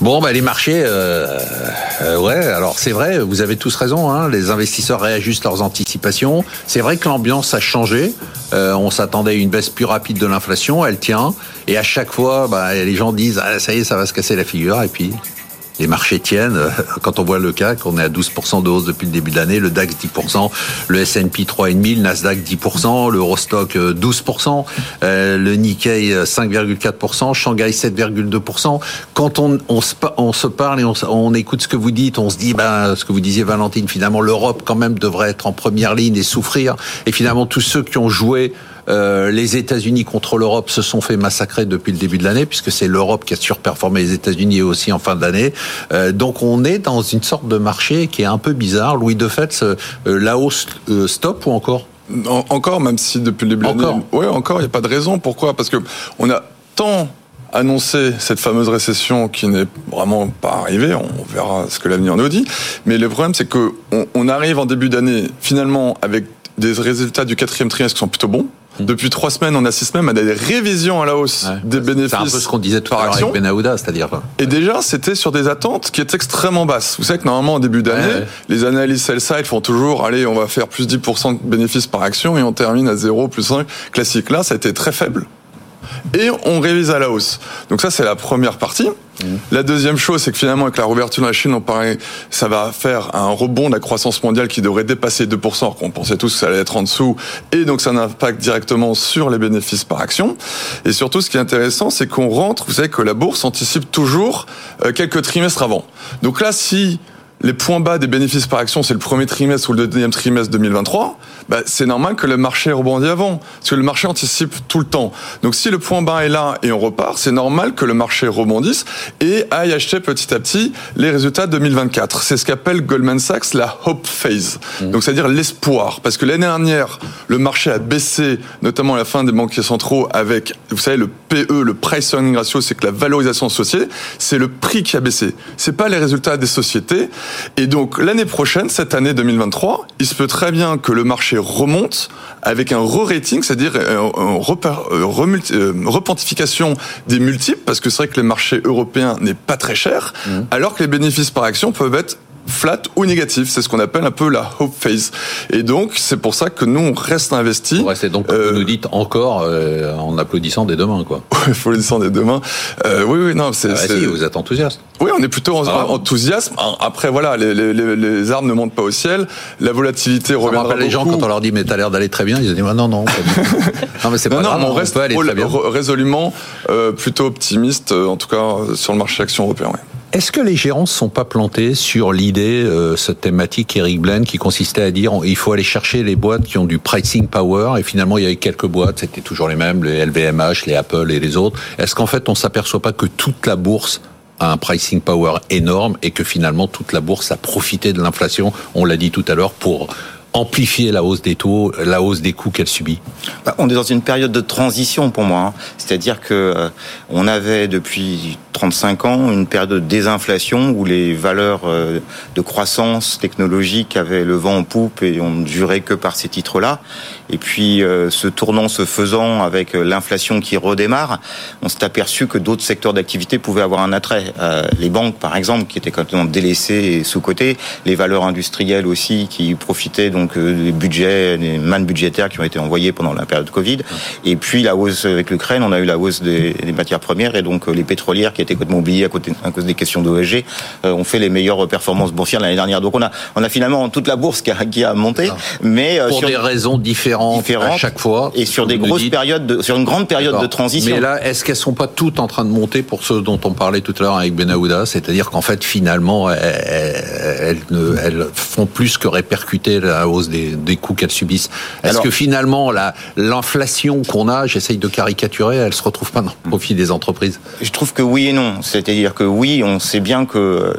Bon, bah, les marchés, euh, euh, ouais, alors c'est vrai, vous avez tous raison, hein, les investisseurs réajustent leurs anticipations. C'est vrai que l'ambiance a changé. Euh, on s'attendait à une baisse plus rapide de l'inflation, elle tient. Et à chaque fois, bah, les gens disent, ah, ça y est, ça va se casser la figure. Et puis, les marchés tiennent. Quand on voit le CAC, on est à 12% de hausse depuis le début de l'année, le DAX 10%, le S&P 3,5%, le Nasdaq 10%, l'Eurostock 12%, euh, le Nikkei 5,4%, Shanghai 7,2%. Quand on, on, se, on se parle et on, on, écoute ce que vous dites, on se dit, ben, ce que vous disiez Valentine, finalement l'Europe quand même devrait être en première ligne et souffrir. Et finalement tous ceux qui ont joué euh, les États-Unis contre l'Europe se sont fait massacrer depuis le début de l'année, puisque c'est l'Europe qui a surperformé les États-Unis aussi en fin d'année. Euh, donc on est dans une sorte de marché qui est un peu bizarre. Louis de fait, euh, la hausse stop ou encore? Encore, même si depuis le début de l'année, ouais, encore, il n'y a pas de raison. Pourquoi? Parce que on a tant annoncé cette fameuse récession qui n'est vraiment pas arrivée. On verra ce que l'avenir nous dit. Mais le problème, c'est que on arrive en début d'année finalement avec des résultats du quatrième trimestre qui sont plutôt bons. Depuis trois semaines, on assiste même à des révisions à la hausse des bénéfices. C'est un peu ce qu'on disait tout à l'heure avec Benahouda, c'est-à-dire. Et déjà, c'était sur des attentes qui étaient extrêmement basses. Vous savez que normalement, au début d'année, les analystes sell-side font toujours, allez, on va faire plus 10% de bénéfices par action et on termine à 0, plus 5. Classique. Là, ça a été très faible et on révise à la hausse. Donc ça, c'est la première partie. Mmh. La deuxième chose, c'est que finalement, avec la réouverture de la Chine, on paraît, ça va faire un rebond de la croissance mondiale qui devrait dépasser 2%, qu'on pensait tous que ça allait être en dessous, et donc ça a un impact directement sur les bénéfices par action. Et surtout, ce qui est intéressant, c'est qu'on rentre, vous savez que la bourse anticipe toujours euh, quelques trimestres avant. Donc là, si les points bas des bénéfices par action, c'est le premier trimestre ou le deuxième trimestre 2023, bah, c'est normal que le marché rebondisse avant, parce que le marché anticipe tout le temps. Donc si le point bas est là et on repart, c'est normal que le marché rebondisse et aille acheter petit à petit les résultats 2024. C'est ce qu'appelle Goldman Sachs la hope phase, mmh. donc c'est-à-dire l'espoir, parce que l'année dernière, le marché a baissé, notamment à la fin des banquiers centraux, avec, vous savez, le PE, le price earning ratio, c'est que la valorisation associée, c'est le prix qui a baissé. C'est pas les résultats des sociétés. Et donc l'année prochaine, cette année 2023, il se peut très bien que le marché remonte avec un re-rating, c'est-à-dire une repentification des multiples, parce que c'est vrai que le marché européen n'est pas très cher, mmh. alors que les bénéfices par action peuvent être flat ou négatif. C'est ce qu'on appelle un peu la hope phase. Et donc, c'est pour ça que nous, on reste investis. Ouais, c'est donc, euh, vous nous dites encore euh, en applaudissant des deux mains, quoi. applaudissant des deux mains. Euh, oui, oui, non, c'est... Ah, si, vous êtes enthousiaste. Oui, on est plutôt ah. enthousiaste. Après, voilà, les, les, les, armes ne montent pas au ciel. La volatilité ça reviendra les gens, quand on leur dit, mais t'as l'air d'aller très bien, ils disent, non, non. non, mais c'est pas grave, on, reste résolument euh, plutôt optimiste, en tout cas, sur le marché action européen, oui. Est-ce que les gérants ne sont pas plantés sur l'idée, euh, cette thématique Eric Blaine, qui consistait à dire il faut aller chercher les boîtes qui ont du pricing power, et finalement il y avait quelques boîtes, c'était toujours les mêmes, les LVMH, les Apple et les autres. Est-ce qu'en fait on s'aperçoit pas que toute la bourse a un pricing power énorme et que finalement toute la bourse a profité de l'inflation, on l'a dit tout à l'heure, pour amplifier la hausse des taux, la hausse des coûts qu'elle subit bah, On est dans une période de transition pour moi. Hein. C'est-à-dire que euh, on avait depuis 35 ans une période de désinflation où les valeurs euh, de croissance technologique avaient le vent en poupe et on ne jurait que par ces titres-là. Et puis, euh, ce tournant se faisant avec l'inflation qui redémarre, on s'est aperçu que d'autres secteurs d'activité pouvaient avoir un attrait. les banques, par exemple, qui étaient complètement délaissées et sous-cotées, les valeurs industrielles aussi qui profitaient des budgets, des mannes budgétaires qui ont été envoyées pendant la période Covid. Et puis la hausse avec l'Ukraine, on a eu la hausse des, matières premières et donc les pétrolières qui étaient complètement oubliées à, côté, à cause des questions d'OEG euh, ont fait les meilleures performances boursières l'année dernière. Donc on a, on a finalement toute la bourse qui a, qui a monté, mais euh, pour sur des raisons différentes, à chaque fois et sur des grosses périodes, de, sur une grande période de transition. Mais là, est-ce qu'elles sont pas toutes en train de monter pour ceux dont on parlait tout à l'heure avec Benahouda, c'est-à-dire qu'en fait finalement elles, elles, elles, font plus que répercuter la hausse des, des coûts qu'elles subissent. Est-ce que finalement la l'inflation qu'on a, j'essaye de caricaturer, elle se retrouve pas dans le profit des entreprises? Je trouve que oui et non. C'est-à-dire que oui, on sait bien que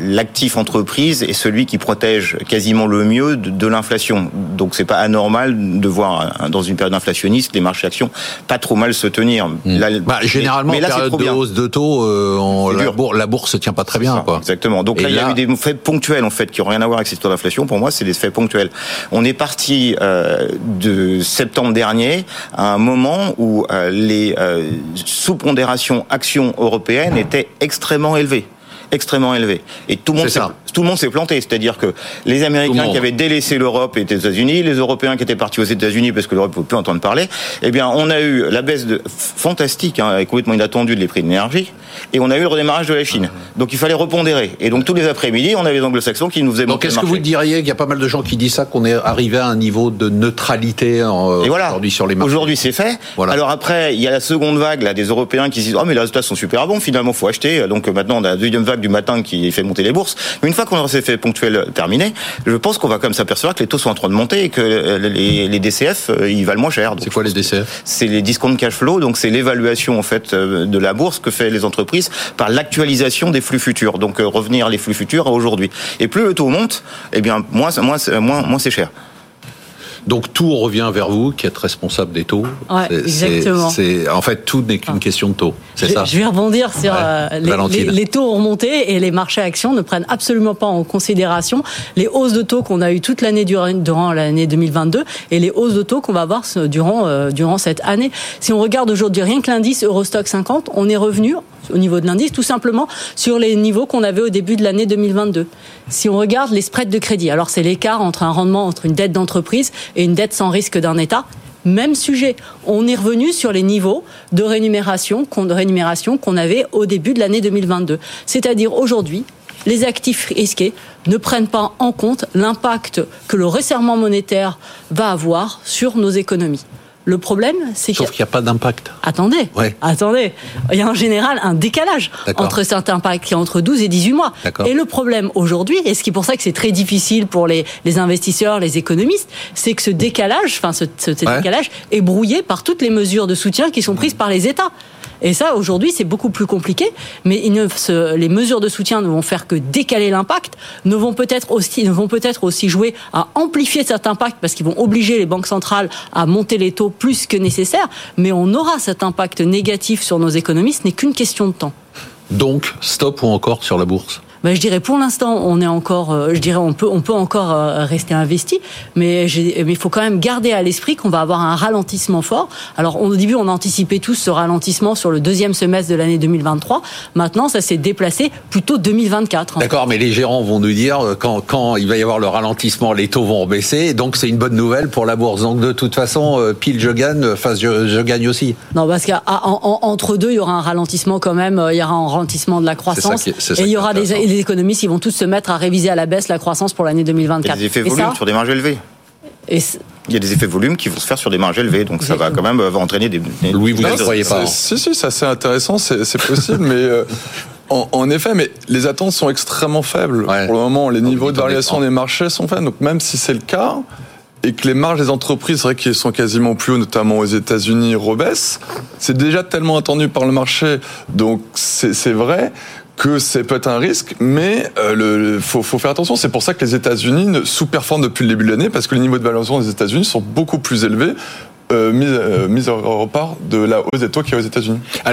l'actif entreprise est celui qui protège quasiment le mieux de, l'inflation. Donc c'est pas anormal de voir dans une période inflationniste les marchés actions pas trop mal se tenir. Hmm. bah, généralement, mais, en période de hausse de taux, euh, la, bourse, la bourse se tient pas très bien. Quoi. Exactement. Donc là, il y a eu des faits ponctuels en fait qui n'ont rien à voir avec cette histoire d'inflation. Pour moi, c'est des faits ponctuels. On est parti euh, de septembre dernier à un moment où euh, les euh, sous-pondérations actions européennes étaient extrêmement élevées extrêmement élevées. Et tout le monde tout le monde s'est planté. C'est-à-dire que les Américains qui avaient délaissé l'Europe et les États-Unis, les Européens qui étaient partis aux États-Unis parce que l'Europe ne pouvait plus entendre parler, eh bien, on a eu la baisse de, fantastique, hein, complètement inattendue de prix de l'énergie, et on a eu le redémarrage de la Chine. Donc il fallait repondérer. Et donc tous les après-midi, on avait les anglo-saxons qui nous faisaient Donc est-ce que vous diriez qu'il y a pas mal de gens qui disent ça, qu'on est arrivé à un niveau de neutralité aujourd'hui sur les marchés Aujourd'hui c'est fait. Voilà. Alors après, il y a la seconde vague là, des Européens qui disent « Oh mais les résultats sont super bons, finalement faut acheter ». Donc maintenant on a la deuxième vague du matin qui fait monter les bourses. Mais une fois qu'on aura ces effets ponctuels terminés, je pense qu'on va quand même s'apercevoir que les taux sont en train de monter et que les, DCF, euh, ils valent moins cher. C'est quoi les DCF C'est les discount cash flow, donc c'est l'évaluation en fait euh, de la bourse que fait les entreprises par l'actualisation des flux futurs. Donc euh, revenir les flux futurs à aujourd'hui. Et plus le taux monte, eh bien moins, moins, moins, moins c'est cher. Donc tout revient vers vous, qui êtes responsable des taux. Ouais, exactement. C'est en fait tout n'est qu'une ah. question de taux. C'est ça. Je vais rebondir sur euh, les, taux ont remonté et les marchés actions ne prennent absolument pas en considération les hausses de taux qu'on a eues toute l'année durant, l'année 2022 et les hausses de taux qu'on va avoir durant euh, durant cette année. Si on regarde aujourd'hui rien que l'indice Eurostock 50, on est revenu au niveau de l'indice, tout simplement sur les niveaux qu'on avait au début de l'année 2022. Si on regarde les spreads de crédit, alors c'est l'écart entre un rendement entre une dette d'entreprise et une dette sans risque d'un État. Même sujet. On est revenu sur les niveaux de rémunération qu'on avait au début de l'année 2022. C'est-à-dire aujourd'hui, les actifs risqués ne prennent pas en compte l'impact que le resserrement monétaire va avoir sur nos économies. Le problème, c'est qu'il n'y a... pas d'impact. Attendez, attendez. Il y a en général un décalage entre cet impact qui est entre 12 et 18 mois. Et le problème aujourd'hui, et ce qui est pour ça que c'est très difficile pour les, investisseurs, les économistes, c'est que ce décalage, enfin ce, décalage est brouillé par toutes les mesures de soutien qui sont prises par les États. Et ça, aujourd'hui, c'est beaucoup plus compliqué. Mais les mesures de soutien ne vont faire que décaler l'impact, ne vont peut-être aussi, ne vont peut-être aussi jouer à amplifier cet impact parce qu'ils vont obliger les banques centrales à monter les taux plus que nécessaire. Mais on aura cet impact négatif sur nos économies. Ce n'est qu'une question de temps. Donc, stop ou encore sur la bourse? Ben, je dirais pour l'instant, on est encore, euh, je dirais, on peut, on peut encore euh, rester investi, mais il faut quand même garder à l'esprit qu'on va avoir un ralentissement fort. Alors, au début, on anticipait tous ce ralentissement sur le deuxième semestre de l'année 2023. Maintenant, ça s'est déplacé plutôt 2024. D'accord, mais les gérants vont nous dire euh, quand, quand il va y avoir le ralentissement, les taux vont baisser, donc c'est une bonne nouvelle pour la bourse. Donc de toute façon, pile je gagne, enfin je, je gagne aussi. Non, parce qu'entre deux, il y aura un ralentissement quand même. Il y aura un ralentissement de la croissance et il y aura des les économistes, ils vont tous se mettre à réviser à la baisse la croissance pour l'année 2024. Il y a des effets volumes sur des marges élevées. il y a des effets volumes qui vont se faire sur des marges élevées, donc ça va quand même euh, entraîner des. Louis, vous ne croyez pas Si, si, c'est assez intéressant, c'est possible, mais euh, en, effet, mais les attentes sont extrêmement faibles. Pour le moment, les niveaux de variation des marchés sont faibles, donc même si c'est le cas, et que les marges des entreprises, c'est vrai qu'elles sont quasiment plus haut, notamment aux États-Unis, rebaissent. C'est déjà tellement attendu par le marché, donc c'est vrai que c'est peut-être un risque, mais euh, faut, faire attention. C'est pour ça que les États-Unis sous-performent depuis le début de l'année, parce que les niveaux de valorisation des États-Unis sont beaucoup plus élevés, euh, mis, euh, au repart de la hausse des taux qu'il y a aux États-Unis.